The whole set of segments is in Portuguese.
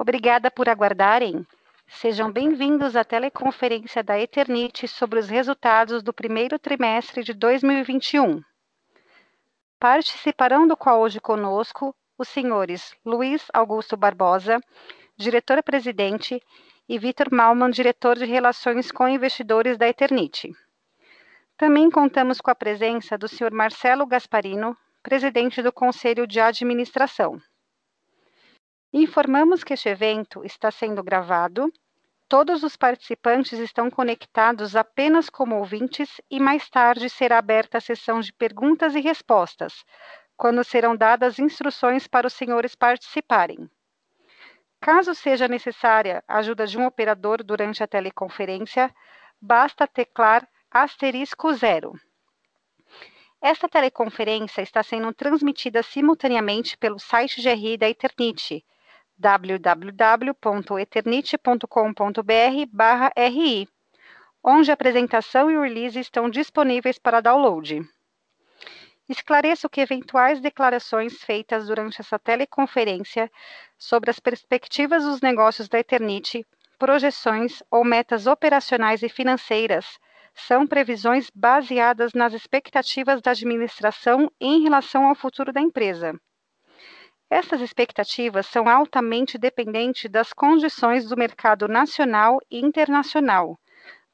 Obrigada por aguardarem. Sejam bem-vindos à teleconferência da Eternit sobre os resultados do primeiro trimestre de 2021. Participarão do call hoje conosco os senhores Luiz Augusto Barbosa, diretor-presidente, e Vitor Malman, diretor de Relações com Investidores da Eternit. Também contamos com a presença do senhor Marcelo Gasparino, presidente do Conselho de Administração. Informamos que este evento está sendo gravado. Todos os participantes estão conectados apenas como ouvintes e mais tarde será aberta a sessão de perguntas e respostas, quando serão dadas instruções para os senhores participarem. Caso seja necessária a ajuda de um operador durante a teleconferência, basta teclar asterisco zero. Esta teleconferência está sendo transmitida simultaneamente pelo site GRI da Eternit, www.eternit.com.br/ri, onde a apresentação e o release estão disponíveis para download. Esclareço que eventuais declarações feitas durante essa teleconferência sobre as perspectivas dos negócios da Eternit, projeções ou metas operacionais e financeiras. São previsões baseadas nas expectativas da administração em relação ao futuro da empresa essas expectativas são altamente dependentes das condições do mercado nacional e internacional,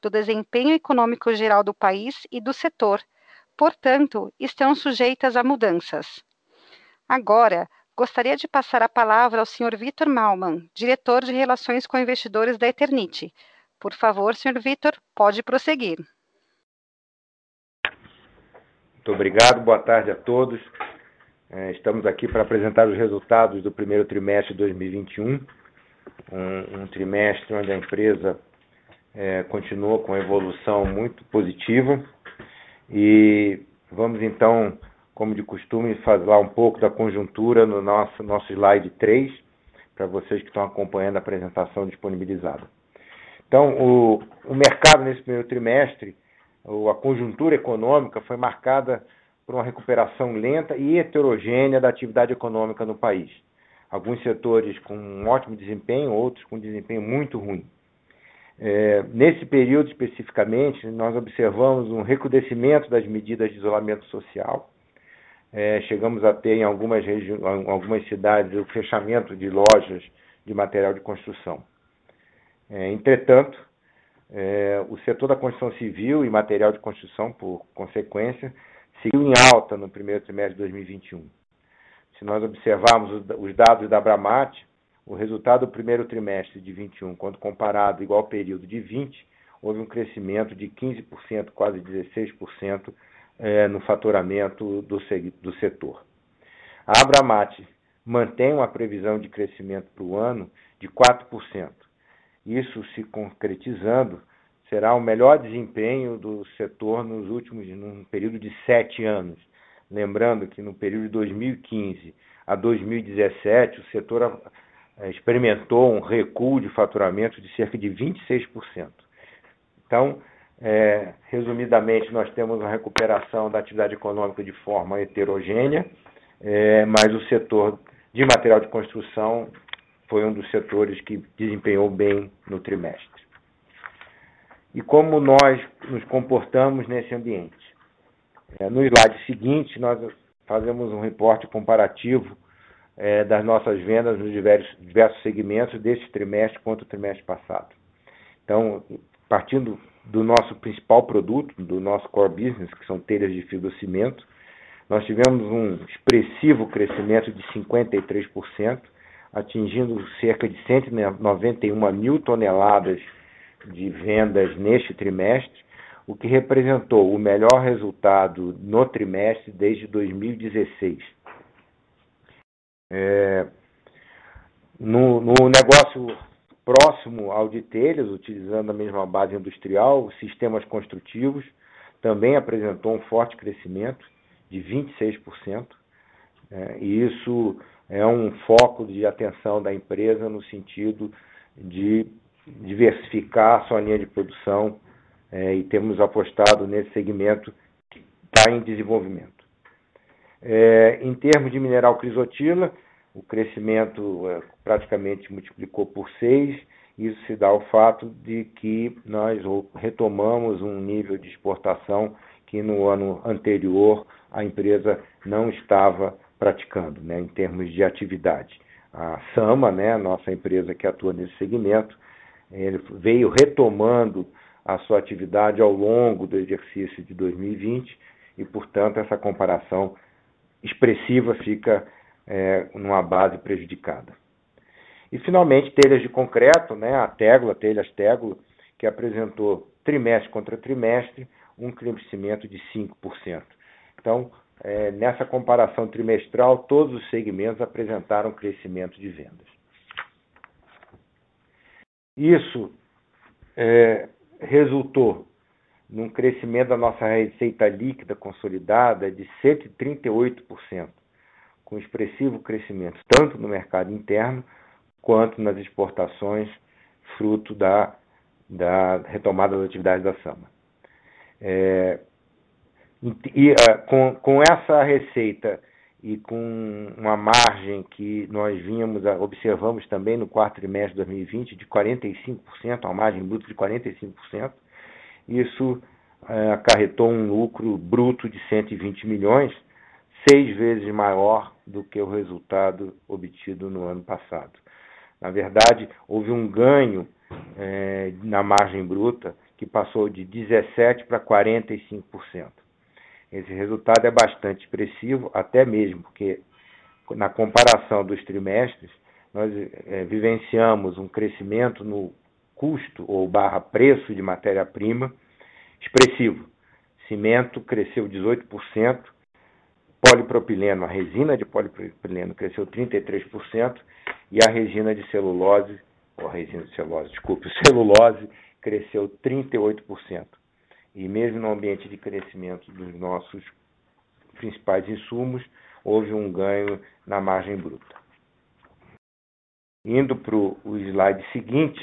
do desempenho econômico geral do país e do setor, portanto, estão sujeitas a mudanças. Agora, gostaria de passar a palavra ao Sr. Vitor Malman, diretor de Relações com Investidores da Eternit. Por favor, Sr. Vitor, pode prosseguir. Muito obrigado, boa tarde a todos. É, estamos aqui para apresentar os resultados do primeiro trimestre de 2021, um, um trimestre onde a empresa é, continuou com evolução muito positiva e vamos então, como de costume, falar um pouco da conjuntura no nosso, nosso slide 3, para vocês que estão acompanhando a apresentação disponibilizada. Então, o, o mercado nesse primeiro trimestre, a conjuntura econômica foi marcada por uma recuperação lenta e heterogênea da atividade econômica no país. Alguns setores com um ótimo desempenho, outros com desempenho muito ruim. É, nesse período especificamente, nós observamos um recrudescimento das medidas de isolamento social. É, chegamos a ter em algumas, em algumas cidades o fechamento de lojas de material de construção. É, entretanto, é, o setor da construção civil e material de construção, por consequência, seguiu em alta no primeiro trimestre de 2021. Se nós observarmos os dados da Abramat, o resultado do primeiro trimestre de 21, quando comparado igual período de 20, houve um crescimento de 15%, quase 16% é, no faturamento do setor. A Abramat mantém uma previsão de crescimento para o ano de 4%. Isso se concretizando será o melhor desempenho do setor nos últimos, num período de sete anos. Lembrando que no período de 2015 a 2017, o setor eh, experimentou um recuo de faturamento de cerca de 26%. Então, é, resumidamente, nós temos uma recuperação da atividade econômica de forma heterogênea, é, mas o setor de material de construção foi um dos setores que desempenhou bem no trimestre e como nós nos comportamos nesse ambiente. É, no slide seguinte, nós fazemos um reporte comparativo é, das nossas vendas nos diversos, segmentos desse trimestre quanto o trimestre passado. Então, partindo do nosso principal produto, do nosso core business, que são telhas de fibrocimento, nós tivemos um expressivo crescimento de 53%, atingindo cerca de 191 mil toneladas de vendas neste trimestre, o que representou o melhor resultado no trimestre desde 2016. É, no, no, negócio próximo ao de telhas, utilizando a mesma base industrial, sistemas construtivos, também apresentou um forte crescimento de 26%, é, e isso é um foco de atenção da empresa no sentido de diversificar a sua linha de produção é, e temos apostado nesse segmento que está em desenvolvimento. É, em termos de mineral crisotila, o crescimento é, praticamente multiplicou por seis. Isso se dá ao fato de que nós retomamos um nível de exportação que no ano anterior a empresa não estava praticando, né, em termos de atividade. A Sama, né, a nossa empresa que atua nesse segmento, ele veio retomando a sua atividade ao longo do exercício de 2020 e, portanto, essa comparação expressiva fica é, numa base prejudicada. E, finalmente, telhas de concreto, né, a Tegla, telhas Tegla, que apresentou trimestre contra trimestre um crescimento de 5%. Então, é, nessa comparação trimestral, todos os segmentos apresentaram crescimento de vendas. Isso é, resultou num crescimento da nossa receita líquida consolidada de 138%, com expressivo crescimento tanto no mercado interno quanto nas exportações, fruto da, da retomada das atividades da SAMA. É, e uh, com, com essa receita e com uma margem que nós vínhamos, observamos também no quarto trimestre de 2020 de 45%, uma margem bruta de 45%, isso uh, acarretou um lucro bruto de 120 milhões, seis vezes maior do que o resultado obtido no ano passado. Na verdade, houve um ganho eh, na margem bruta que passou de 17% para 45%. Esse resultado é bastante expressivo, até mesmo porque, na comparação dos trimestres, nós é, vivenciamos um crescimento no custo ou barra preço de matéria-prima expressivo. Cimento cresceu 18%, polipropileno, a resina de polipropileno cresceu 33% e a resina de celulose, ou resina de celulose, desculpe, celulose cresceu 38%. E mesmo no ambiente de crescimento dos nossos principais insumos, houve um ganho na margem bruta. Indo para o slide seguinte,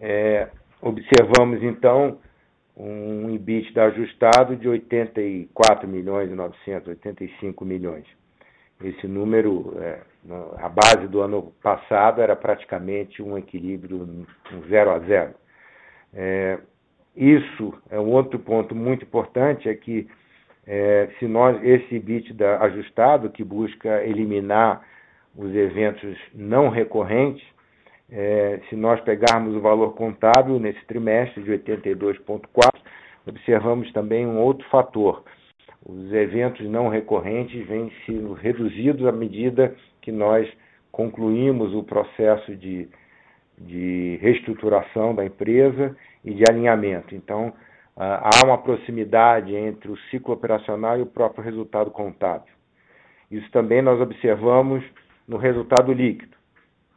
é, observamos então um EBITDA ajustado de 84 milhões e 985 milhões. Esse número, é, a base do ano passado era praticamente um equilíbrio um zero a zero. É, isso é um outro ponto muito importante, é que é, se nós, esse EBITDA ajustado, que busca eliminar os eventos não recorrentes, é, se nós pegarmos o valor contábil nesse trimestre de 82,4, observamos também um outro fator. Os eventos não recorrentes vêm sendo reduzidos à medida que nós concluímos o processo de de reestruturação da empresa e de alinhamento. Então, há uma proximidade entre o ciclo operacional e o próprio resultado contábil. Isso também nós observamos no resultado líquido.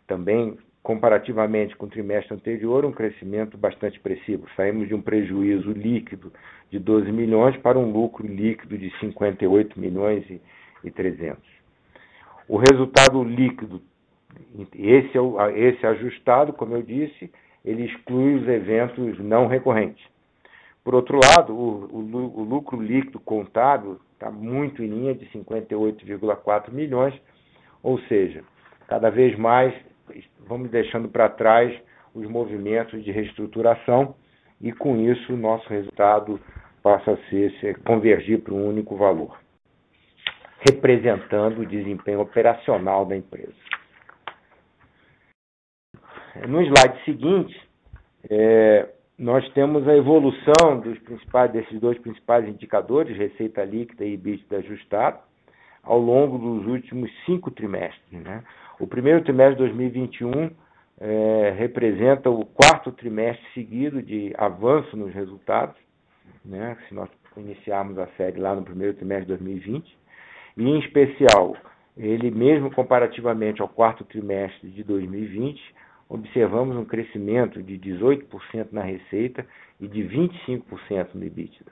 Também, comparativamente com o trimestre anterior, um crescimento bastante expressivo. Saímos de um prejuízo líquido de 12 milhões para um lucro líquido de 58 milhões e 300. O resultado líquido esse, é esse ajustado, como eu disse, ele exclui os eventos não recorrentes. Por outro lado, o, o, o lucro líquido contábil está muito em linha de 58,4 milhões, ou seja, cada vez mais vamos deixando para trás os movimentos de reestruturação e com isso o nosso resultado passa a ser, convergir para um único valor, representando o desempenho operacional da empresa. No slide seguinte, é, nós temos a evolução dos principais, desses dois principais indicadores, receita líquida e EBITDA ajustado, ao longo dos últimos cinco trimestres. Né? O primeiro trimestre de 2021 é, representa o quarto trimestre seguido de avanço nos resultados, né? se nós iniciarmos a série lá no primeiro trimestre de 2020, e em especial, ele mesmo comparativamente ao quarto trimestre de 2020, observamos um crescimento de 18% na receita e de 25% no EBITDA.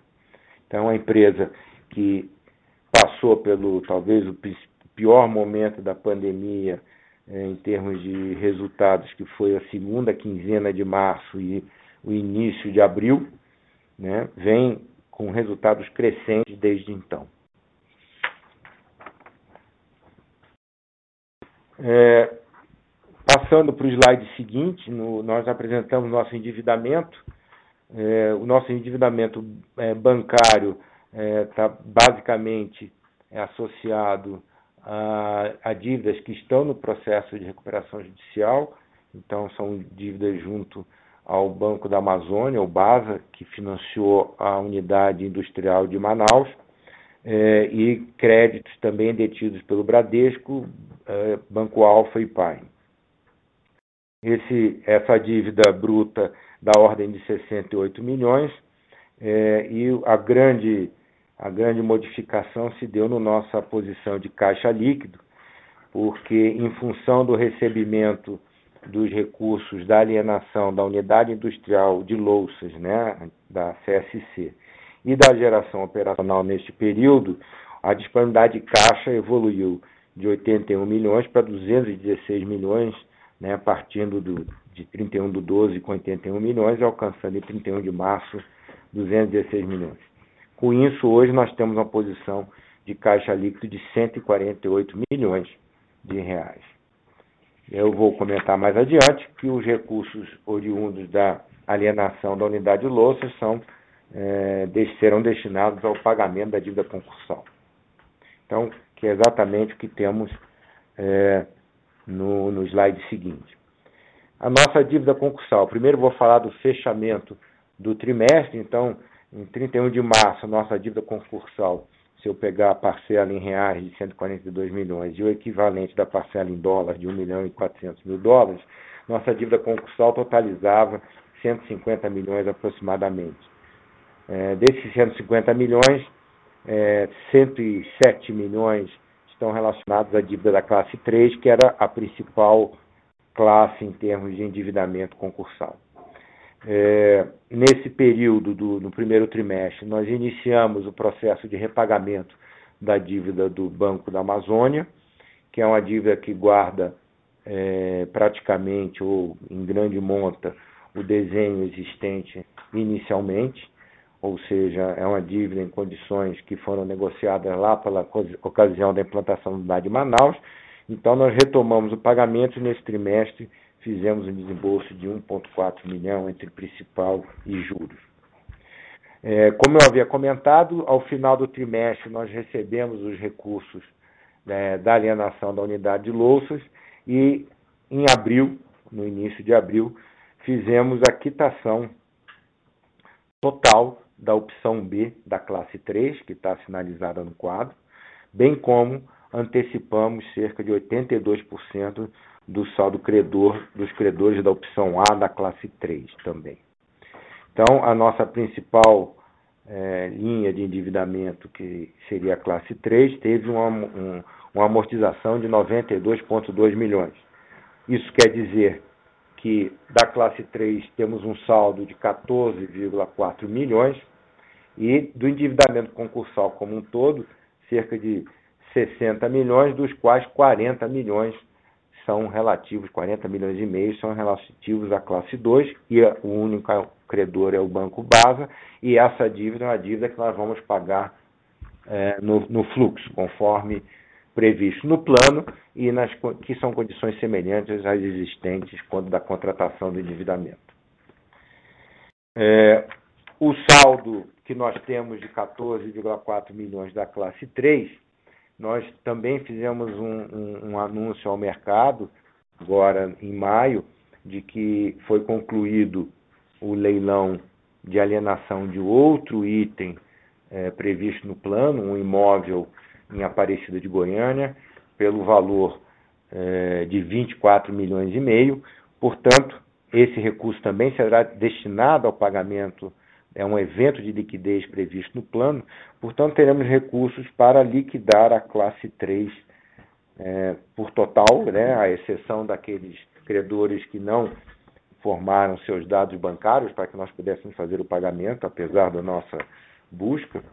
Então, a empresa que passou pelo talvez o pior momento da pandemia eh, em termos de resultados, que foi a segunda quinzena de março e o início de abril, né, vem com resultados crescentes desde então. É, passando para o slide seguinte, no, nós apresentamos nosso endividamento. É, o nosso endividamento é, bancário está é, basicamente associado a, a dívidas que estão no processo de recuperação judicial, então são dívidas junto ao Banco da Amazônia, o BASA, que financiou a unidade industrial de Manaus, é, e créditos também detidos pelo Bradesco, é, Banco Alfa e Pai. Esse, essa dívida bruta da ordem de 68 milhões é, e a grande, a grande modificação se deu na nossa posição de caixa líquido, porque em função do recebimento dos recursos da alienação da unidade industrial de louças, né, da CSC, e da geração operacional neste período, a disponibilidade de caixa evoluiu de 81 milhões para 216 milhões, né, partindo do, de 31 de 12 com 81 milhões e alcançando em 31 de março 216 milhões. Com isso, hoje nós temos uma posição de caixa líquido de 148 milhões de reais. Eu vou comentar mais adiante que os recursos oriundos da alienação da unidade de louças são, é, serão destinados ao pagamento da dívida concursal. Então, que é exatamente o que temos é, no, no slide seguinte. A nossa dívida concursal. Primeiro vou falar do fechamento do trimestre, então, em 31 de março, nossa dívida concursal se eu pegar a parcela em reais de 142 milhões e o equivalente da parcela em dólares de 1 milhão e 400 mil dólares, nossa dívida concursal totalizava 150 milhões aproximadamente. É, desses 150 milhões, é, 107 milhões estão relacionados à dívida da classe 3, que era a principal classe em termos de endividamento concursal. É, nesse período do no primeiro trimestre, nós iniciamos o processo de repagamento da dívida do Banco da Amazônia, que é uma dívida que guarda é, praticamente ou em grande monta o desenho existente inicialmente, ou seja, é uma dívida em condições que foram negociadas lá pela ocasião da implantação da unidade de Manaus. Então, nós retomamos o pagamento nesse trimestre fizemos um desembolso de 1,4 milhão entre principal e juros. É, como eu havia comentado, ao final do trimestre nós recebemos os recursos né, da alienação da unidade de louças e em abril, no início de abril, fizemos a quitação total da opção B da classe 3, que está sinalizada no quadro, bem como antecipamos cerca de 82% do saldo credor dos credores da opção A da classe 3 também. Então, a nossa principal é, linha de endividamento, que seria a classe 3, teve uma, um, uma amortização de 92,2 milhões. Isso quer dizer que da classe 3 temos um saldo de 14,4 milhões e do endividamento concursal como um todo, cerca de 60 milhões, dos quais 40 milhões são relativos, 40 milhões e meio são relativos à classe 2 e o único credor é o Banco Basa e essa dívida é uma dívida que nós vamos pagar é, no, no, fluxo, conforme previsto no plano e nas, que são condições semelhantes às existentes quando da contratação do endividamento. É, o saldo que nós temos de 14,4 milhões da classe 3 nós também fizemos um, um, um anúncio ao mercado, agora em maio, de que foi concluído o leilão de alienação de outro item é, previsto no plano, um imóvel em Aparecida de Goiânia, pelo valor é, de 24 milhões e meio. Portanto, esse recurso também será destinado ao pagamento é um evento de liquidez previsto no plano, portanto, teremos recursos para liquidar a classe 3 é, por total, né, à exceção daqueles credores que não formaram seus dados bancários para que nós pudéssemos fazer o pagamento, apesar da nossa busca.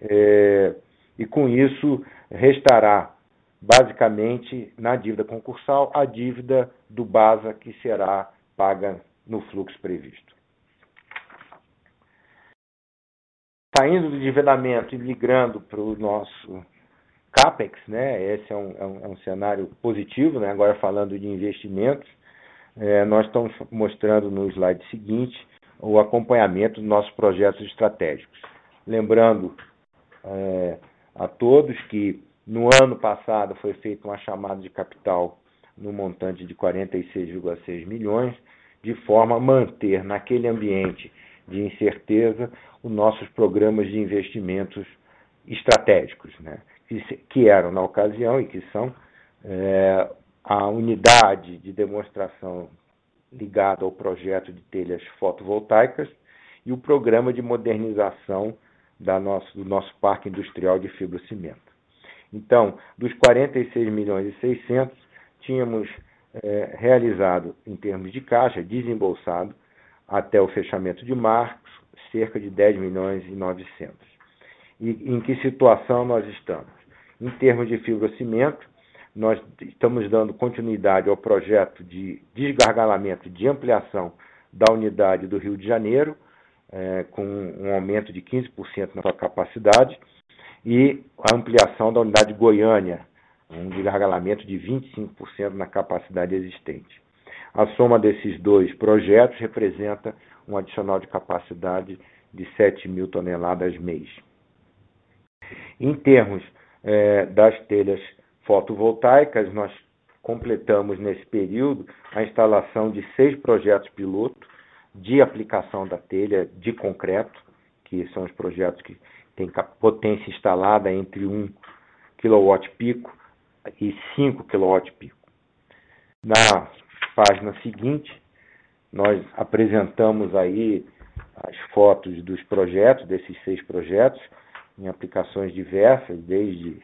É, e com isso, restará basicamente na dívida concursal a dívida do BASA que será paga no fluxo previsto. saindo do endividamento e migrando para o nosso CAPEX, né? esse é um, é um, é um cenário positivo, né? agora falando de investimentos, é, nós estamos mostrando no slide seguinte o acompanhamento dos nossos projetos estratégicos. Lembrando é, a todos que no ano passado foi feita uma chamada de capital no montante de 46,6 milhões, de forma a manter naquele ambiente de incerteza os nossos programas de investimentos estratégicos, né? que, que eram, na ocasião, e que são é, a unidade de demonstração ligada ao projeto de telhas fotovoltaicas e o programa de modernização da nosso, do nosso parque industrial de fibrocimento. Então, dos 46 milhões e 600, tínhamos é, realizado, em termos de caixa, desembolsado, até o fechamento de março, cerca de 10 milhões e 900. E em que situação nós estamos? Em termos de fibrocimento, nós estamos dando continuidade ao projeto de desgargalamento, de ampliação da unidade do Rio de Janeiro, é, com um aumento de 15% na sua capacidade, e a ampliação da unidade Goiânia, um desgargalamento de 25% na capacidade existente. A soma desses dois projetos representa um adicional de capacidade de 7 mil toneladas mês. Em termos é, das telhas fotovoltaicas, nós completamos nesse período a instalação de seis projetos piloto de aplicação da telha de concreto, que são os projetos que tem potência instalada entre 1 kW pico e 5 kW pico. Na página seguinte, nós apresentamos aí as fotos dos projetos, desses seis projetos, em aplicações diversas, desde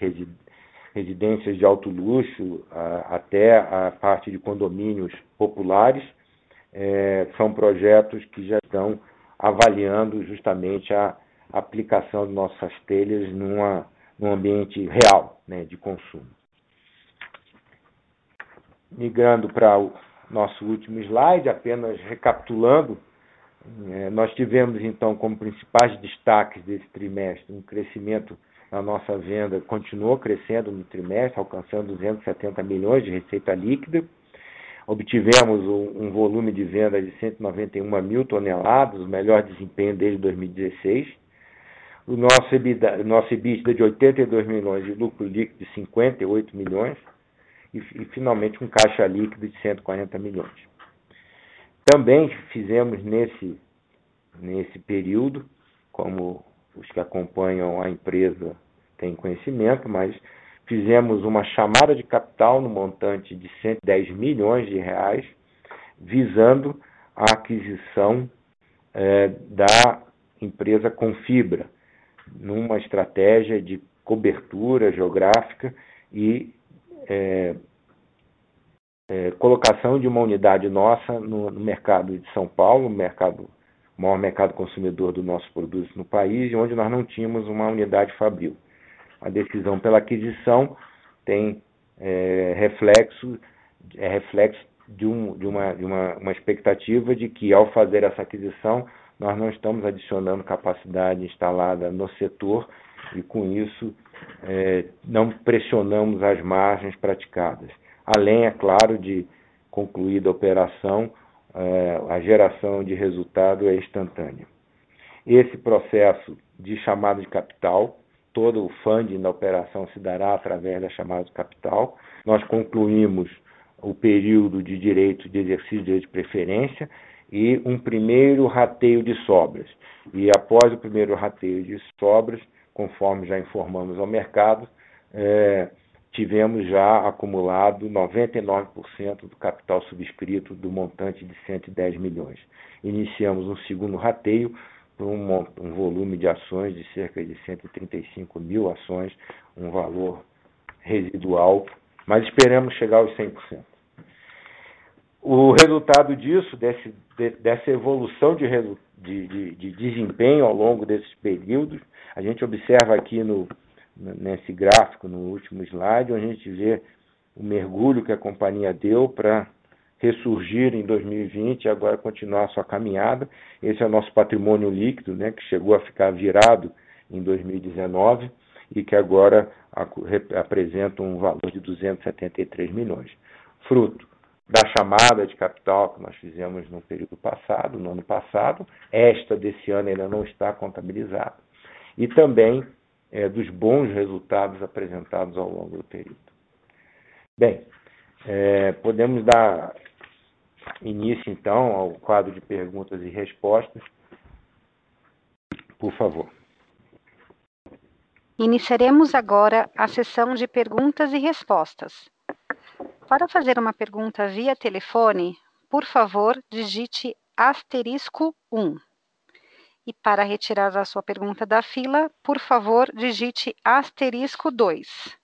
residências de alto luxo até a parte de condomínios populares. É, são projetos que já estão avaliando justamente a aplicação de nossas telhas numa, num ambiente real né, de consumo. Migrando para o nosso último slide, apenas recapitulando, é, nós tivemos então como principais destaques desse trimestre um crescimento na nossa venda, continuou crescendo no trimestre, alcançando 270 milhões de receita líquida. Obtivemos um, um volume de venda de 191 mil toneladas, o melhor desempenho desde 2016 o nosso EBITDA, nosso EBITDA de 82 milhões e lucro líquido de 58 milhões e, e finalmente um caixa líquido de 140 milhões. Também fizemos nesse, nesse período, como os que acompanham a empresa têm conhecimento, mas fizemos uma chamada de capital no montante de 110 milhões de reais, visando a aquisição é, da empresa Confibra, numa estratégia de cobertura geográfica e é, é, colocação de uma unidade nossa no, no, mercado de São Paulo, mercado, o maior mercado consumidor do nosso produto no país, onde nós não tínhamos uma unidade fabril. A decisão pela aquisição tem é, reflexo, é reflexo de, um, de, uma, de uma, uma expectativa de que, ao fazer essa aquisição, nós não estamos adicionando capacidade instalada no setor e, com isso, é, não pressionamos as margens praticadas. Além, é claro, de concluída a operação, é, a geração de resultado é instantânea. Esse processo de chamada de capital, todo o funding da operação se dará através da chamada de capital. Nós concluímos o período de direito de exercício de direito de preferência e um primeiro rateio de sobras. E após o primeiro rateio de sobras, conforme já informamos ao mercado, é, tivemos já acumulado 99% do capital subscrito do montante de 110 milhões. Iniciamos um segundo rateio por um, um volume de ações de cerca de 135 mil ações, um valor residual, mas esperamos chegar aos 100%. O resultado disso, desse, de, dessa evolução de, de, de, de, desempenho ao longo desses períodos, a gente observa aqui no, nesse gráfico, no último slide, onde a gente vê o mergulho que a companhia deu para ressurgir em 2020 e agora continuar sua caminhada. Esse é o nosso patrimônio líquido, né, que chegou a ficar virado em 2019 e que agora apresentam um valor de 273 milhões. Fruto da chamada de capital que nós fizemos no período passado, no ano passado, esta desse ano ainda não está contabilizada, e também é, dos bons resultados apresentados ao longo do período. Bem, é, podemos dar início então ao quadro de perguntas e respostas. Por favor. Iniciaremos agora a sessão de perguntas e respostas. Para fazer uma pergunta via telefone, por favor, digite asterisco 1. E para retirar a sua pergunta da fila, por favor, digite asterisco 2.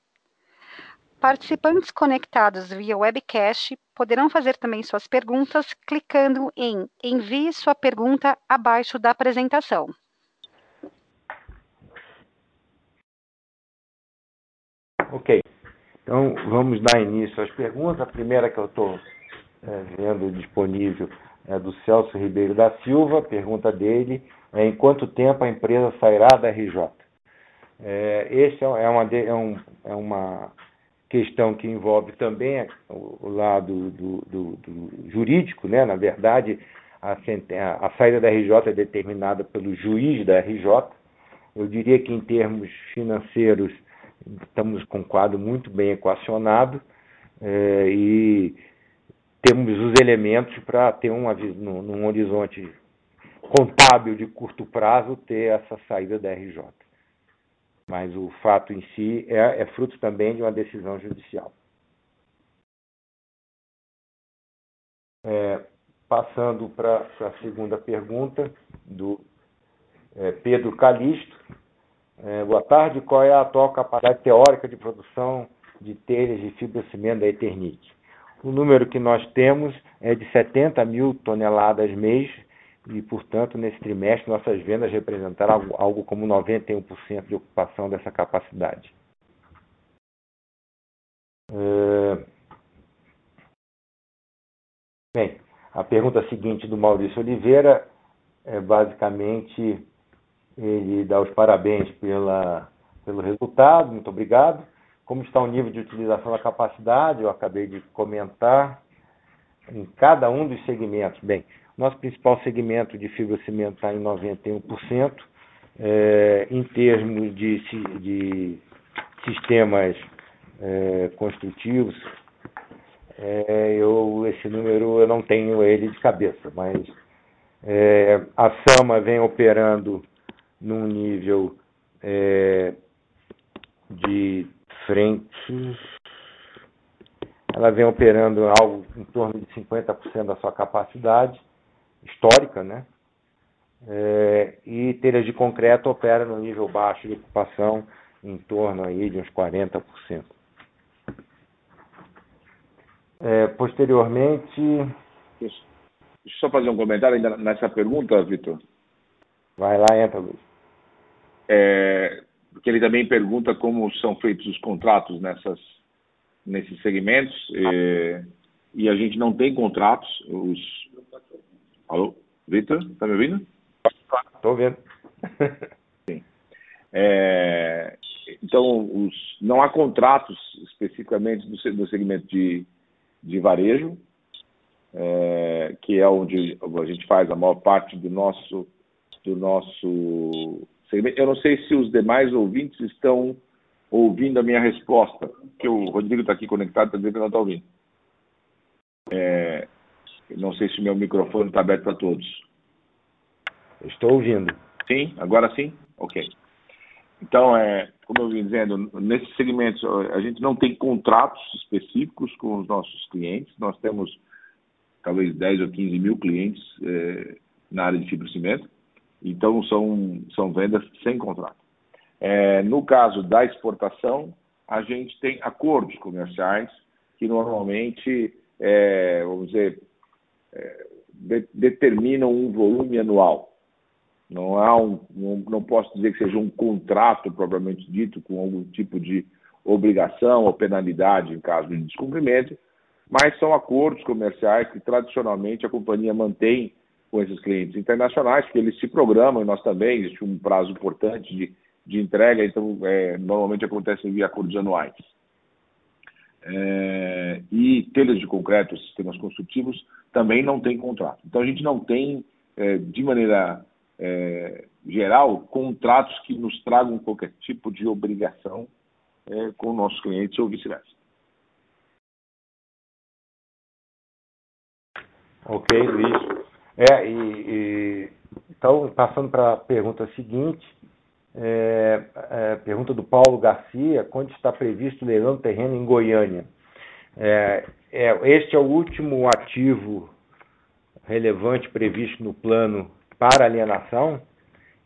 Participantes conectados via webcast poderão fazer também suas perguntas clicando em Envie sua pergunta abaixo da apresentação. Ok. Então, vamos dar início às perguntas. A primeira que eu estou é, vendo disponível é do Celso Ribeiro da Silva. A pergunta dele é em quanto tempo a empresa sairá da RJ? É, esse é, uma, é, um, é uma questão que envolve também o, lado do, do, do, jurídico, né? Na verdade, a, a, saída da RJ é determinada pelo juiz da RJ. Eu diria que em termos financeiros estamos com um quadro muito bem equacionado é, e temos os elementos para ter um, num, num horizonte contábil de curto prazo ter essa saída da RJ. Mas o fato em si é, é fruto também de uma decisão judicial. É, passando para a segunda pergunta do é, Pedro Calixto. É, boa tarde. Qual é a atual capacidade teórica de produção de telhas de fibrocimento da Eternit? O número que nós temos é de 70 mil toneladas mês e, portanto, nesse trimestre nossas vendas representaram algo, algo como 91% de ocupação dessa capacidade. É... Bem, a pergunta seguinte do Maurício Oliveira é basicamente ele dá os parabéns pela, pelo resultado, muito obrigado. Como está o nível de utilização da capacidade? Eu acabei de comentar em cada um dos segmentos. Bem, nosso principal segmento de fibrocimento está em 91%. É, em termos de, de sistemas é, construtivos, é, eu, esse número eu não tenho ele de cabeça, mas é, a SAMA vem operando num nível é, de frente, ela vem operando algo em torno de 50% da sua capacidade histórica, né? É, e telhas de concreto opera no nível baixo de ocupação, em torno aí de uns 40%. É, posteriormente. Deixa eu só fazer um comentário ainda nessa pergunta, Vitor. Vai lá, entra, Luiz é, porque ele também pergunta como são feitos os contratos nessas, nesses segmentos, é, e a gente não tem contratos. Os... Alô, Vitor, está me ouvindo? Estou ouvindo. Sim. É, então, os, não há contratos especificamente do segmento de, de varejo, é, que é onde a gente faz a maior parte do nosso, do nosso eu não sei se os demais ouvintes estão ouvindo a minha resposta, que o Rodrigo está aqui conectado, está dizendo que não está ouvindo. É, não sei se o meu microfone está aberto para todos. Estou ouvindo. Sim? Agora sim? Ok. Então, é, como eu vim dizendo, nesses segmentos a gente não tem contratos específicos com os nossos clientes. Nós temos talvez 10 ou 15 mil clientes é, na área de fibrocimento. Então, são, são vendas sem contrato. É, no caso da exportação, a gente tem acordos comerciais que normalmente, é, vamos dizer, de, determinam um volume anual. Não, há um, não, não posso dizer que seja um contrato propriamente dito, com algum tipo de obrigação ou penalidade em caso de descumprimento, mas são acordos comerciais que tradicionalmente a companhia mantém com esses clientes internacionais, que eles se programam, e nós também, existe um prazo importante de de entrega, então é, normalmente acontece via acordos anuais. É, e telhas de concreto, sistemas construtivos, também não tem contrato. Então a gente não tem, é, de maneira é, geral, contratos que nos tragam qualquer tipo de obrigação com nossos clientes ou vice-versa. Ok, Luiz. É, e, e então, passando para a pergunta seguinte, é, é, pergunta do Paulo Garcia: quando está previsto o leilão terreno em Goiânia? É, é, este é o último ativo relevante previsto no plano para alienação.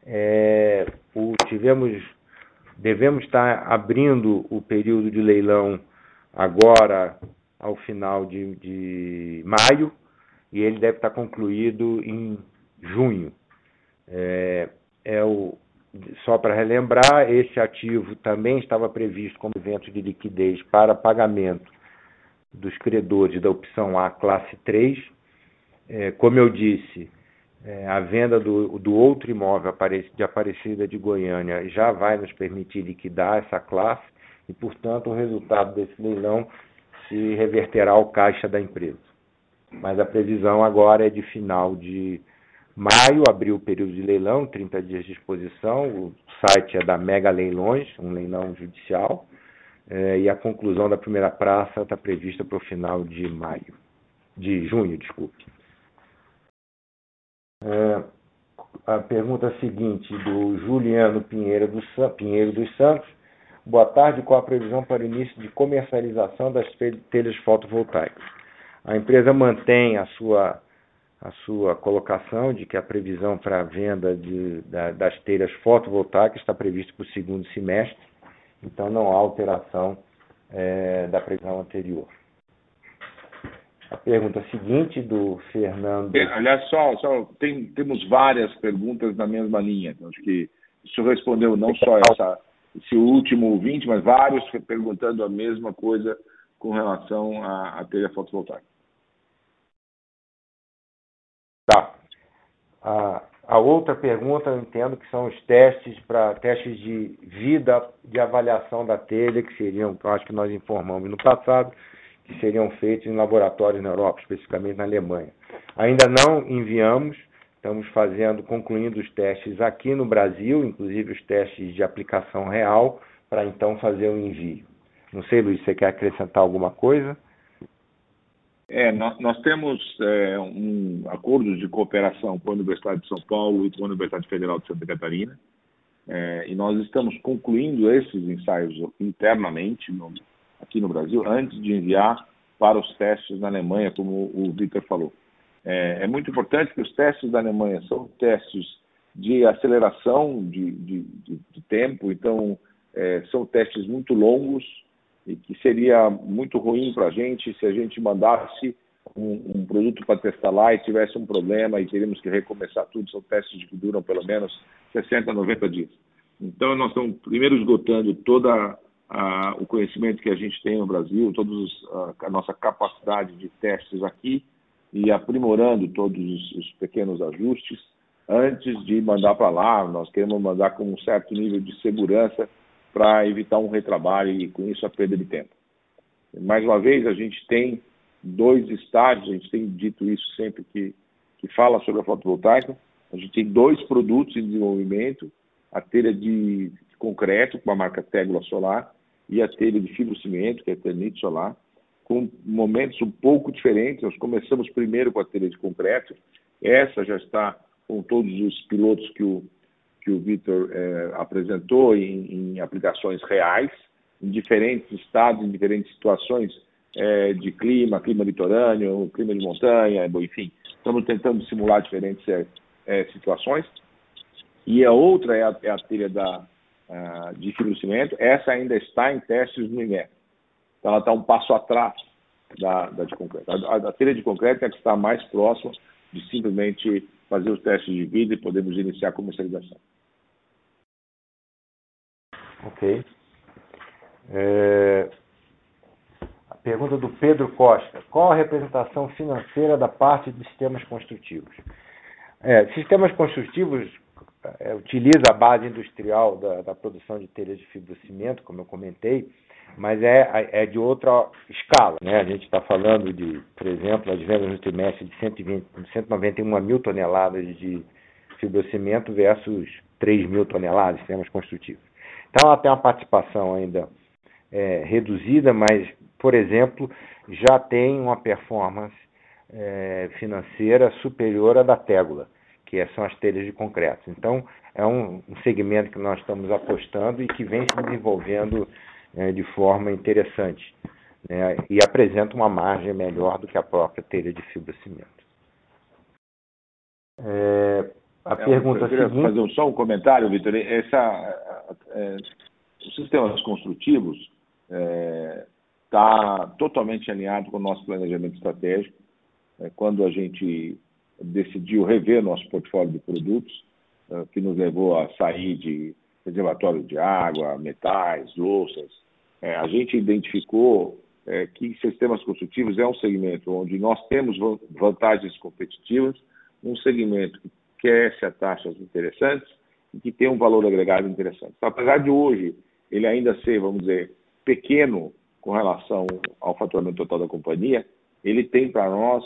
É, o, tivemos, devemos estar abrindo o período de leilão agora ao final de, de maio e ele deve estar concluído em junho. É, é o, só para relembrar, esse ativo também estava previsto como evento de liquidez para pagamento dos credores da opção A classe 3. É, como eu disse, é, a venda do, do outro imóvel de Aparecida de Goiânia já vai nos permitir liquidar essa classe e, portanto, o resultado desse leilão se reverterá ao caixa da empresa. Mas a previsão agora é de final de Maio abriu o período de leilão, 30 dias de exposição. O site é da Mega Leilões, um leilão judicial. É, e a conclusão da primeira praça está prevista para o final de maio, de junho, desculpe. É, a pergunta seguinte do Juliano Pinheiro, do, Pinheiro dos Santos. Boa tarde, qual a previsão para o início de comercialização das telhas fotovoltaicas? A empresa mantém a sua a sua colocação de que a previsão para a venda de, da, das telhas fotovoltaicas está prevista para o segundo semestre, então não há alteração é, da previsão anterior. A pergunta seguinte do Fernando. Aliás, só, só tem, temos várias perguntas na mesma linha. Então, acho que isso respondeu não só essa, esse último ouvinte, mas vários perguntando a mesma coisa com relação à, à telha fotovoltaica. Tá. A, a outra pergunta eu entendo que são os testes para testes de vida de avaliação da telha, que seriam, eu acho que nós informamos no passado, que seriam feitos em laboratórios na Europa, especificamente na Alemanha. Ainda não enviamos, estamos fazendo, concluindo os testes aqui no Brasil, inclusive os testes de aplicação real, para então fazer o envio. Não sei, Luiz, você quer acrescentar alguma coisa? É, nós, nós temos é, um acordos de cooperação com a Universidade de São Paulo e com a Universidade Federal de Santa Catarina, é, e nós estamos concluindo esses ensaios internamente no, aqui no Brasil antes de enviar para os testes na Alemanha, como o Victor falou. É, é muito importante que os testes da Alemanha são testes de aceleração de, de, de, de tempo, então é, são testes muito longos, e que seria muito ruim para a gente se a gente mandasse um, um produto para testar lá e tivesse um problema e teríamos que recomeçar tudo. São testes que duram pelo menos 60, 90 dias. Então, nós estamos primeiro esgotando todo o conhecimento que a gente tem no Brasil, todos a, a nossa capacidade de testes aqui e aprimorando todos os, os pequenos ajustes antes de mandar para lá. Nós queremos mandar com um certo nível de segurança para evitar um retrabalho e, com isso, a perda de tempo. Mais uma vez, a gente tem dois estágios, a gente tem dito isso sempre que, que fala sobre a fotovoltaica, a gente tem dois produtos em desenvolvimento, a telha de concreto, com a marca Tegula Solar, e a telha de fibrocimento, que é a Eternite Solar, com momentos um pouco diferentes. Nós começamos primeiro com a telha de concreto, essa já está com todos os pilotos que o que o Vitor é, apresentou em, em, aplicações reais, em diferentes estados, em diferentes situações é, de clima, clima litorâneo, clima de montanha, enfim, estamos tentando simular diferentes é, situações. E a outra é a, é a telha da, a, de fibrocimento, essa ainda está em testes no INEP. Então ela está um passo atrás da, da de concreto. A, a, telha de concreto é a que está mais próxima de simplesmente fazer os testes de vida e podemos iniciar a comercialização. Ok. É... A pergunta do Pedro Costa. Qual a representação financeira da parte de sistemas construtivos? É, sistemas construtivos, é, utiliza a base industrial da, da, produção de telhas de fibrocimento, como eu comentei, mas é, é de outra escala. Né? A gente está falando de, por exemplo, as vendas no trimestre de 120, 191 mil toneladas de fibrocimento versus 3 mil toneladas de sistemas construtivos. Então, ela tem uma participação ainda é, reduzida, mas, por exemplo, já tem uma performance é, financeira superior à da Tégula, que são as telhas de concreto. Então, é um, um segmento que nós estamos apostando e que vem se desenvolvendo é, de forma interessante né, e apresenta uma margem melhor do que a própria telha de fibrocimento. É, a é, pergunta eu queria seguinte... fazer só um comentário, Vitor. Essa, é, os sistemas construtivos está é, totalmente alinhado com o nosso planejamento estratégico. É, quando a gente decidiu rever nosso portfólio de produtos, é, que nos levou a sair de reservatório de água, metais, louças, a gente identificou que sistemas construtivos é um segmento onde nós temos vantagens competitivas, um segmento que cresce a taxas interessantes e que tem um valor agregado interessante. Então, apesar de hoje ele ainda ser, vamos dizer, pequeno com relação ao faturamento total da companhia, ele tem para nós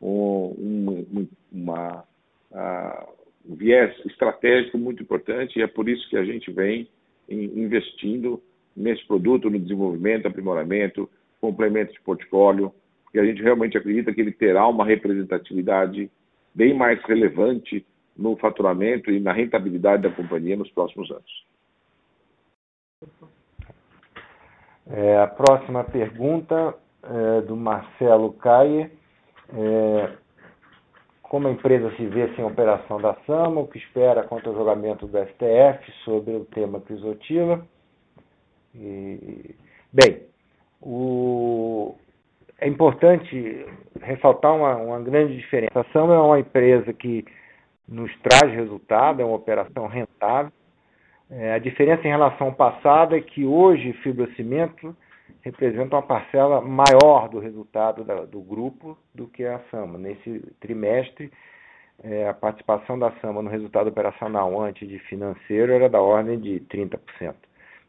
um, um, uma, uh, um viés estratégico muito importante e é por isso que a gente vem investindo nesse produto, no desenvolvimento, aprimoramento, complemento de portfólio, e a gente realmente acredita que ele terá uma representatividade bem mais relevante no faturamento e na rentabilidade da companhia nos próximos anos. É, a próxima pergunta é do Marcelo Caie. É, como a empresa se vê sem operação da SAMA, o que espera quanto ao julgamento do STF sobre o tema Crisotila? E, bem, o, é importante ressaltar uma, uma grande diferença. A SAMA é uma empresa que nos traz resultado, é uma operação rentável. É, a diferença em relação ao passado é que hoje fibrocimento representa uma parcela maior do resultado da, do grupo do que a SAMA. Nesse trimestre, é, a participação da SAMA no resultado operacional antes de financeiro era da ordem de 30%.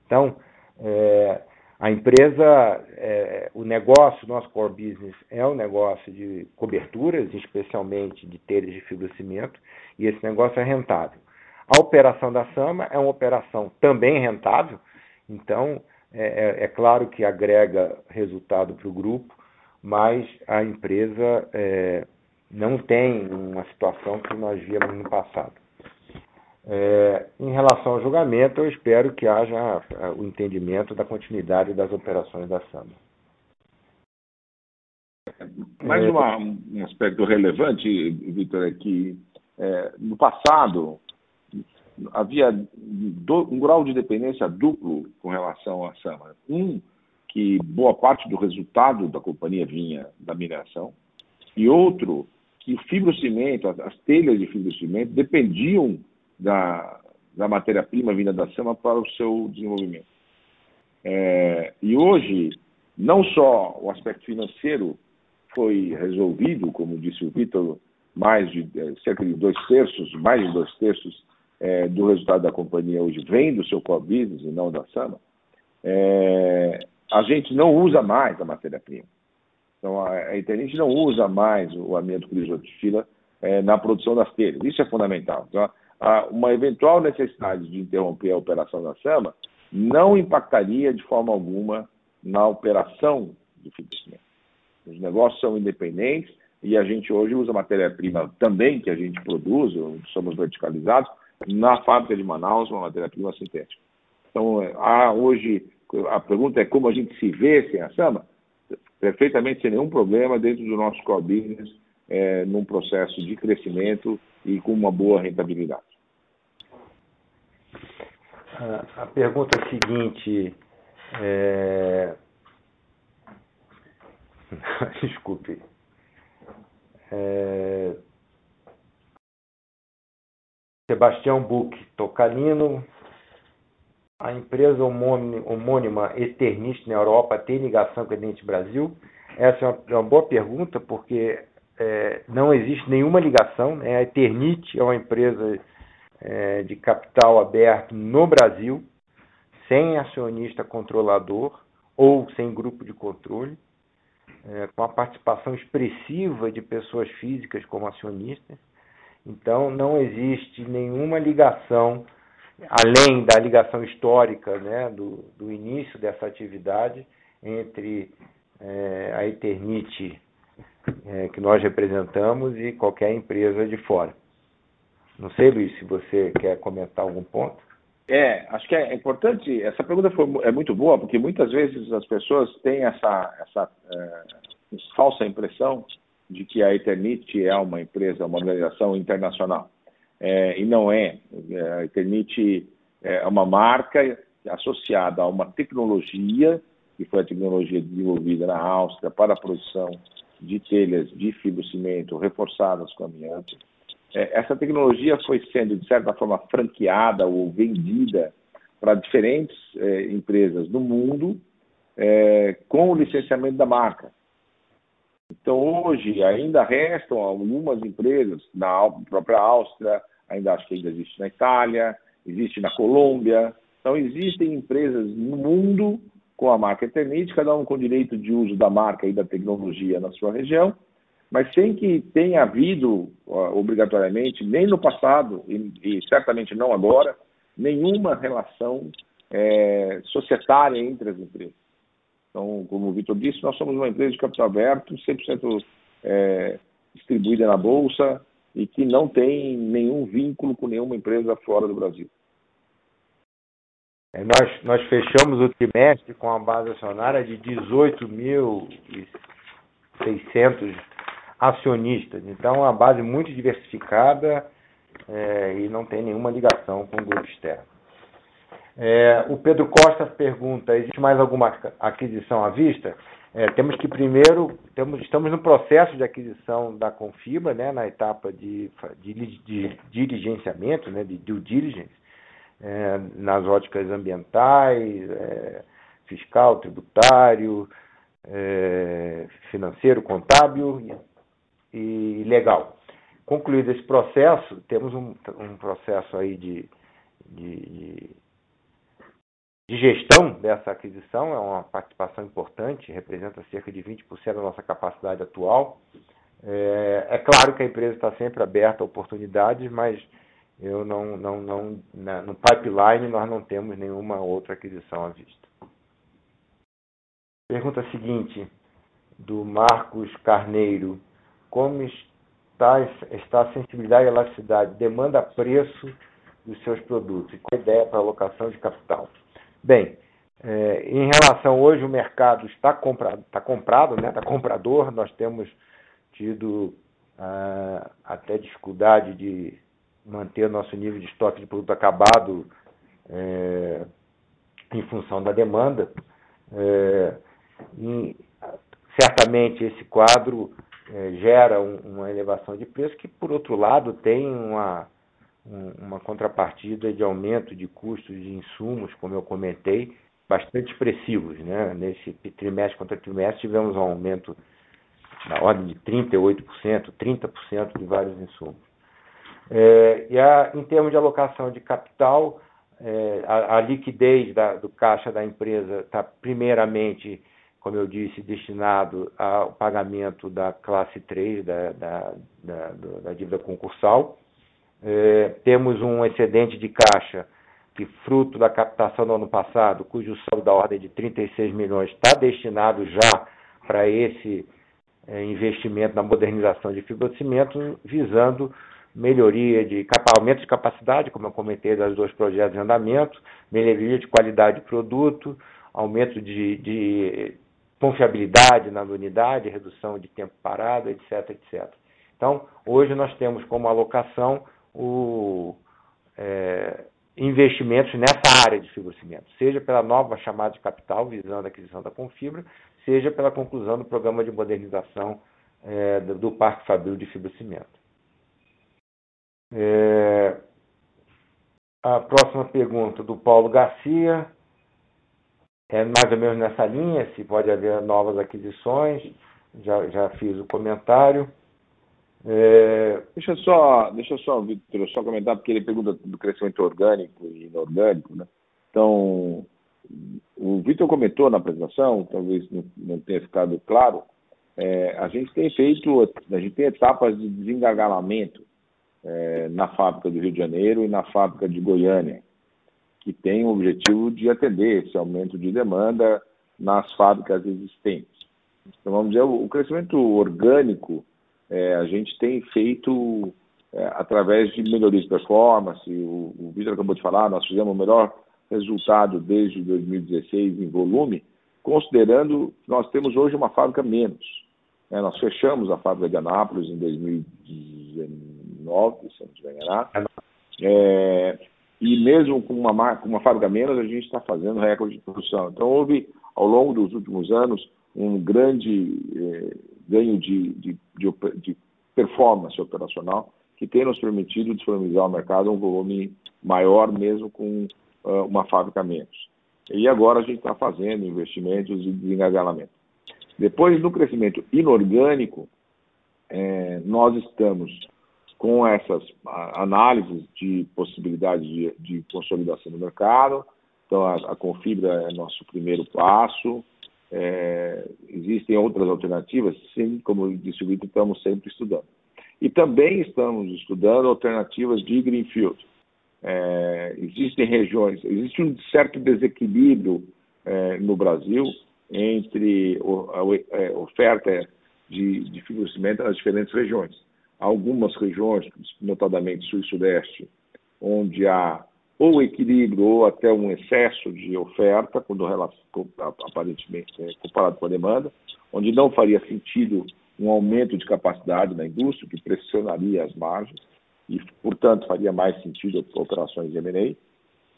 Então, é, a empresa, é, o negócio, nosso core business é um negócio de coberturas, especialmente de telhas de fibrocimento, e esse negócio é rentável. A operação da Sama é uma operação também rentável, então é, é, é claro que agrega resultado para o grupo, mas a empresa é, não tem uma situação que nós víamos no passado. É, em relação ao julgamento, eu espero que haja é, o entendimento da continuidade das operações da SAMA. Mais é, uma, um aspecto relevante, Vitor, é que é, no passado havia do, um grau de dependência duplo com relação à SAMA. Um, que boa parte do resultado da companhia vinha da mineração, e outro, que o fibrocimento, as, as telhas de fibrocimento dependiam da, da matéria-prima vinda da SAMA para o seu desenvolvimento. É, e hoje, não só o aspecto financeiro foi resolvido, como disse o Vitor, mais de é, cerca de dois terços, mais de dois terços é, do resultado da companhia hoje vem do seu core business e não da SAMA, é, a gente não usa mais a matéria-prima. Então, a, a Internet não usa mais o amianto crisotila é, na produção das telhas. Isso é fundamental. Então, uma eventual necessidade de interromper a operação da SAMA não impactaria de forma alguma na operação do financiamento. Os negócios são independentes e a gente hoje usa matéria-prima também que a gente produz, somos verticalizados, na fábrica de Manaus, uma matéria-prima sintética. Então, há hoje, a pergunta é como a gente se vê sem a SAMA? Perfeitamente sem nenhum problema dentro do nosso core business, é, num processo de crescimento e com uma boa rentabilidade. A pergunta seguinte é... Desculpe. É... Sebastião Buch, Tocalino. A empresa homônima Eternist na Europa tem ligação com a Dente Brasil? Essa é uma, é uma boa pergunta, porque é, não existe nenhuma ligação. Né? A Eternit é uma empresa é, de capital aberto no Brasil, sem acionista controlador ou sem grupo de controle, é, com a participação expressiva de pessoas físicas como acionistas. Então, não existe nenhuma ligação, além da ligação histórica né, do, do início dessa atividade, entre é, a Eternite é, que nós representamos e qualquer empresa de fora. Não sei, Luiz, se você quer comentar algum ponto. É, acho que é importante. Essa pergunta foi, é muito boa, porque muitas vezes as pessoas têm essa, essa é, falsa impressão de que a Eternit é uma empresa, uma organização internacional. É, e não é. A Eternit é uma marca associada a uma tecnologia, que foi a tecnologia desenvolvida na Áustria para a produção de telhas de fibrocimento reforçadas com amianto. É, essa tecnologia foi sendo, de certa forma, franqueada ou vendida para diferentes é, empresas no mundo é, com o licenciamento da marca. Então, hoje, ainda restam algumas empresas, na própria Áustria, ainda acho que ainda existe na Itália, existe na Colômbia. Então, existem empresas no mundo com a marca Eternit, cada um com direito de uso da marca e da tecnologia na sua região, mas sem que tenha havido, obrigatoriamente, nem no passado, e, e certamente não agora, nenhuma relação é, societária entre as empresas. Então, como o Vitor disse, nós somos uma empresa de capital aberto, 100% é, distribuída na Bolsa e que não tem nenhum vínculo com nenhuma empresa fora do Brasil. É, nós, nós fechamos o trimestre com a base acionária de 18.600 acionistas. Então, é uma base muito diversificada é, e não tem nenhuma ligação com o grupo externo. É, o Pedro Costa pergunta: existe mais alguma aquisição à vista? É, temos que primeiro, temos, estamos no processo de aquisição da Confibra, né, na etapa de, de, de diligenciamento, né, de due diligence é, nas óticas ambientais, é, fiscal, tributário, é, financeiro, contábil e, e legal. Concluído esse processo, temos um, um processo aí de, de, de, gestão dessa aquisição, é uma participação importante, representa cerca de 20% da nossa capacidade atual. É, é claro que a empresa está sempre aberta a oportunidades, mas eu não, não, não no pipeline nós não temos nenhuma outra aquisição à vista. Pergunta seguinte, do Marcos Carneiro. Como está, está a sensibilidade e elasticidade, demanda preço dos seus produtos? E qual a ideia para a alocação de capital? Bem, é, em relação hoje, o mercado está comprado, está comprado, né? está comprador, nós temos tido ah, até dificuldade de manter o nosso nível de estoque de produto acabado é, em função da demanda. É, e, certamente esse quadro é, gera um, uma elevação de preço que, por outro lado, tem uma, um, uma contrapartida de aumento de custos de insumos, como eu comentei, bastante expressivos. Né? Nesse trimestre contra trimestre tivemos um aumento na ordem de 38%, 30% de vários insumos. É, e a, em termos de alocação de capital, é, a, a, liquidez da, do caixa da empresa está primeiramente, como eu disse, destinado ao pagamento da classe 3 da, da, da, da dívida concursal. É, temos um excedente de caixa que, fruto da captação do ano passado, cujo saldo da ordem de 36 milhões está destinado já para esse é, investimento na modernização de fibrocimento, visando melhoria de aumento de capacidade, como eu comentei, dos dois projetos em andamento, melhoria de qualidade de produto, aumento de, de confiabilidade na unidade, redução de tempo parado, etc, etc. Então, hoje nós temos como alocação o, é, investimentos nessa área de fibrocimento, seja pela nova chamada de capital, visando a aquisição da Confibra, seja pela conclusão do programa de modernização é, do, do Parque Fabril de Fibrocimento. É, a próxima pergunta do Paulo Garcia é mais ou menos nessa linha, se pode haver novas aquisições, já, já fiz o comentário. É... Deixa só, deixa só, Vitor, só comentar, porque ele pergunta do crescimento orgânico e inorgânico, né? Então, o Vitor comentou na apresentação, talvez não, não tenha ficado claro, é, a gente tem feito, a gente tem etapas de desengargalamento é, na fábrica do Rio de Janeiro e na fábrica de Goiânia, que tem o objetivo de atender esse aumento de demanda nas fábricas existentes. Então, vamos dizer, o crescimento orgânico é, a gente tem feito é, através de melhorias de performance. O, o Vitor acabou de falar, nós fizemos o melhor resultado desde 2016 em volume, considerando que nós temos hoje uma fábrica menos. É, nós fechamos a fábrica de Anápolis em 2019, se não estiver enganado. É, e mesmo com uma, uma fábrica menos, a gente está fazendo recorde de produção. Então, houve, ao longo dos últimos anos, um grande eh, ganho de, de, de, de, performance operacional que tem nos permitido disponibilizar ao mercado um volume maior, mesmo com uh, uma fábrica menos. E agora a gente está fazendo investimentos de desengagelamento. Depois, no crescimento inorgânico, eh, nós estamos com essas análises de possibilidade de, de consolidação do mercado. Então, a, a Confibra é nosso primeiro passo. É, existem outras alternativas? Sim, como disse o Vitor, estamos sempre estudando. E também estamos estudando alternativas de Greenfield. É, existem regiões, existe um certo desequilíbrio é, no Brasil entre a, a é, oferta de, de cimento nas diferentes regiões algumas regiões, notadamente sul e sudeste, onde há ou equilíbrio ou até um excesso de oferta, quando aparentemente é, comparado com a demanda, onde não faria sentido um aumento de capacidade na indústria, que pressionaria as margens e, portanto, faria mais sentido operações de M&A,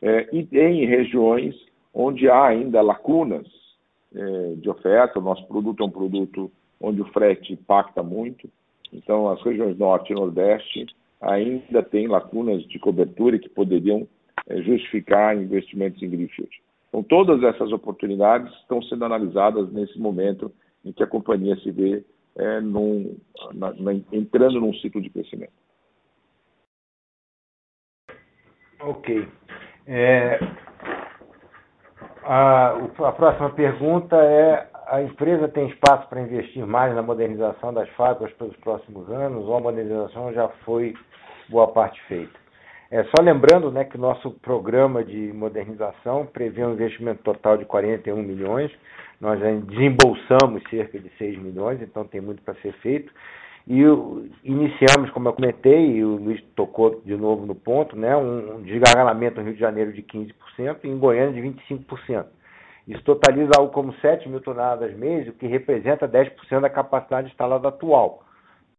é, e em regiões onde há ainda lacunas é, de oferta, o nosso produto é um produto onde o frete impacta muito, então, as regiões norte e nordeste ainda têm lacunas de cobertura que poderiam é, justificar investimentos em Greenfield. Então, todas essas oportunidades estão sendo analisadas nesse momento em que a companhia se vê é, num, na, na, entrando num ciclo de crescimento. Ok. É, a, a próxima pergunta é a empresa tem espaço para investir mais na modernização das fábricas pelos próximos anos ou a modernização já foi boa parte feita? É, só lembrando né, que o nosso programa de modernização prevê um investimento total de 41 milhões, nós já desembolsamos cerca de 6 milhões, então tem muito para ser feito. E iniciamos, como eu comentei, e o Luiz tocou de novo no ponto, né, um desgarramento no Rio de Janeiro de 15% e em Goiânia de 25%. Isso totaliza algo como 7 mil toneladas mês, o que representa 10% da capacidade instalada atual.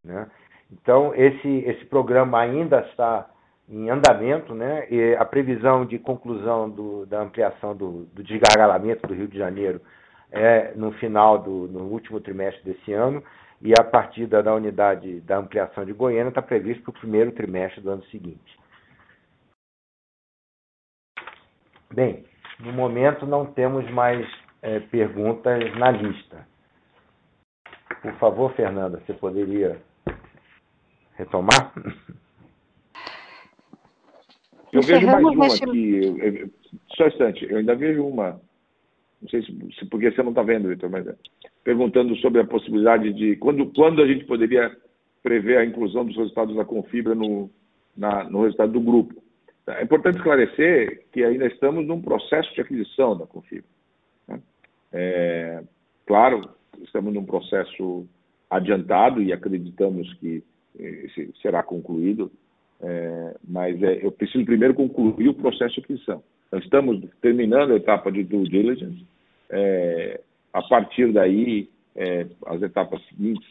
Né? Então, esse, esse programa ainda está em andamento, né? E a previsão de conclusão do, da ampliação do, do desgargalamento do Rio de Janeiro é no final do no último trimestre desse ano e a partida da unidade da ampliação de Goiânia está previsto para o primeiro trimestre do ano seguinte. Bem, no momento, não temos mais é, perguntas na lista. Por favor, Fernanda, você poderia retomar? Eu vejo mais uma aqui. Só um instante, eu ainda vejo uma. Não sei se, porque você não está vendo, Vitor, mas é, perguntando sobre a possibilidade de quando, quando a gente poderia prever a inclusão dos resultados da Confibra no, na, no resultado do grupo. É importante esclarecer que ainda estamos num processo de aquisição da Confibra. Né? É, claro, estamos num processo adiantado e acreditamos que esse será concluído, é, mas é, eu preciso primeiro concluir o processo de aquisição. Nós estamos terminando a etapa de due diligence. É, a partir daí, é, as etapas seguintes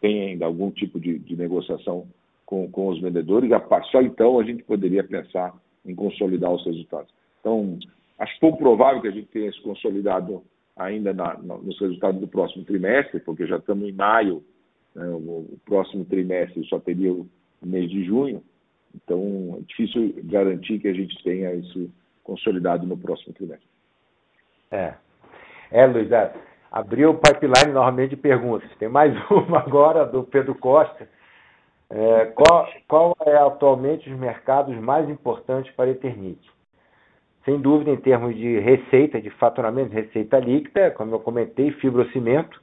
têm ainda algum tipo de, de negociação com, com os vendedores, só então a gente poderia pensar em consolidar os resultados. Então, acho pouco provável que a gente tenha se consolidado ainda na, na, nos resultados do próximo trimestre, porque já estamos em maio, né, o, o, próximo trimestre só teria o mês de junho, então é difícil garantir que a gente tenha isso consolidado no próximo trimestre. É, é Luiz, é. abriu o pipeline normalmente de perguntas. Tem mais uma agora do Pedro Costa É, qual, qual é atualmente os mercados mais importantes para a Eternite? Sem dúvida, em termos de receita, de faturamento, receita líquida, como eu comentei, fibrocimento,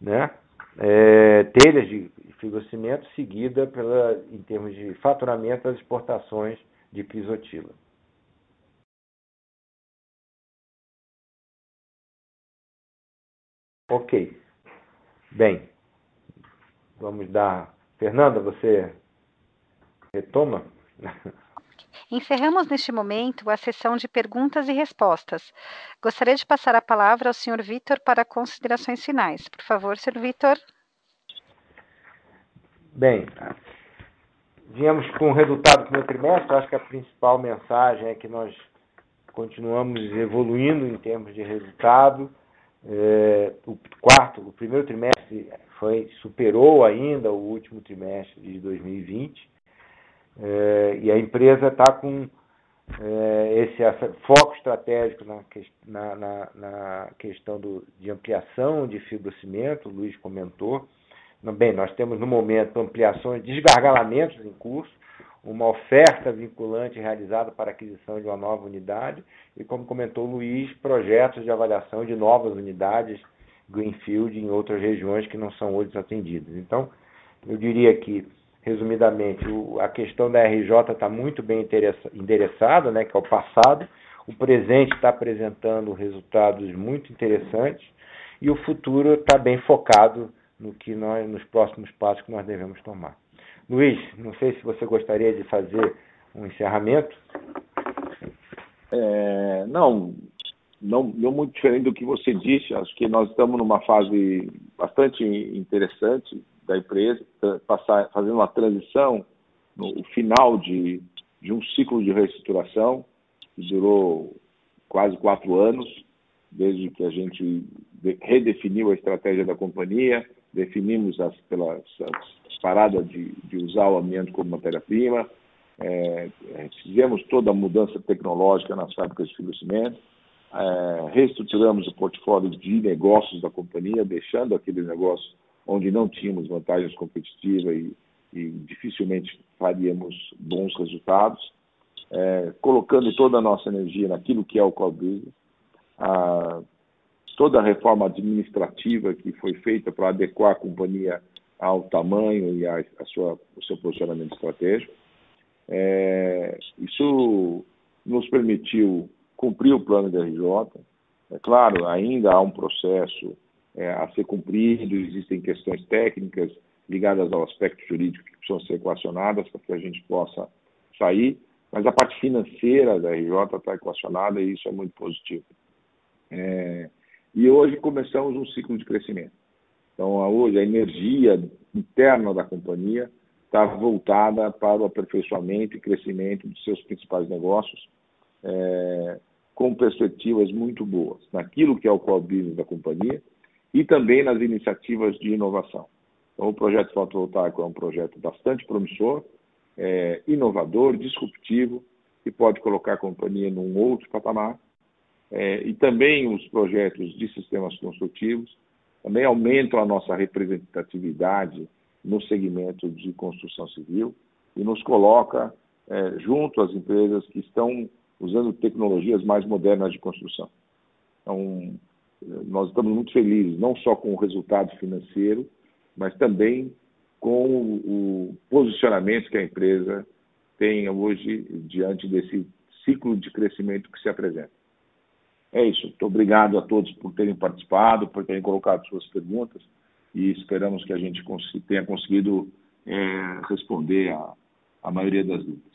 né? É, telhas de fibrocimento, seguida pela, em termos de faturamento, as exportações de crisotila. Ok. Bem, vamos dar. Fernanda, você retoma? Encerramos neste momento a sessão de perguntas e respostas. Gostaria de passar a palavra ao Sr. Vitor para considerações finais. Por favor, Sr. Vitor. Bem, viemos com o resultado do primeiro trimestre. Acho que a principal mensagem é que nós continuamos evoluindo em termos de resultado. É, o quarto, o primeiro trimestre foi superou ainda o último trimestre de 2020 é, e a empresa está com é, esse foco estratégico na, na, na questão do, de ampliação de fibrocimento, o Luiz comentou. Bem, nós temos no momento ampliações, desgargalamentos em curso, uma oferta vinculante realizada para aquisição de uma nova unidade e, como comentou o Luiz, projetos de avaliação de novas unidades Greenfield em outras regiões que não são hoje atendidas. Então, eu diria que, resumidamente, a questão da RJ está muito bem endereçada, né, que é o passado, o presente está apresentando resultados muito interessantes e o futuro está bem focado no que nós, nos próximos passos que nós devemos tomar. Luiz, não sei se você gostaria de fazer um encerramento. É, não, não, não muito diferente do que você disse. Acho que nós estamos numa fase bastante interessante da empresa, passar, fazendo uma transição no final de, de um ciclo de reestruturação que durou quase quatro anos, desde que a gente redefiniu a estratégia da companhia, definimos as, pelas as parada de, de usar o amianto como matéria-prima, é, é, fizemos toda a mudança tecnológica nas fábricas de fibrocimento, é, reestruturamos o portfólio de negócios da companhia, deixando aqueles negócios onde não tínhamos vantagens competitivas e, e dificilmente faríamos bons resultados, é, colocando toda a nossa energia naquilo que é o core business, a, toda a reforma administrativa que foi feita para adequar a companhia ao tamanho e a sua, o seu posicionamento estratégico. É, isso nos permitiu cumprir o plano da RJ. É claro, ainda há um processo é, a ser cumprido, existem questões técnicas ligadas ao aspecto jurídico que precisam ser equacionadas para que a gente possa sair, mas a parte financeira da RJ está equacionada e isso é muito positivo. É, e hoje começamos um ciclo de crescimento. Então, hoje, a energia interna da companhia está voltada para o aperfeiçoamento e crescimento dos seus principais negócios, é, com perspectivas muito boas naquilo que é o core business da companhia e também nas iniciativas de inovação. Então, o projeto fotovoltaico é um projeto bastante promissor, é, inovador, disruptivo, que pode colocar a companhia num outro patamar. É, e também os projetos de sistemas construtivos, também aumentam a nossa representatividade no segmento de construção civil e nos coloca é, junto às empresas que estão usando tecnologias mais modernas de construção. Então, nós estamos muito felizes, não só com o resultado financeiro, mas também com o posicionamento que a empresa tem hoje diante desse ciclo de crescimento que se apresenta. É isso. Muito obrigado a todos por terem participado, por terem colocado suas perguntas e esperamos que a gente tenha conseguido é, responder a, a maioria das dúvidas.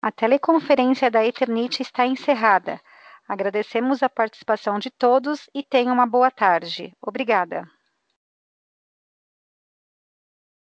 A teleconferência da Eternite está encerrada. Agradecemos a participação de todos e tenham uma boa tarde. Obrigada.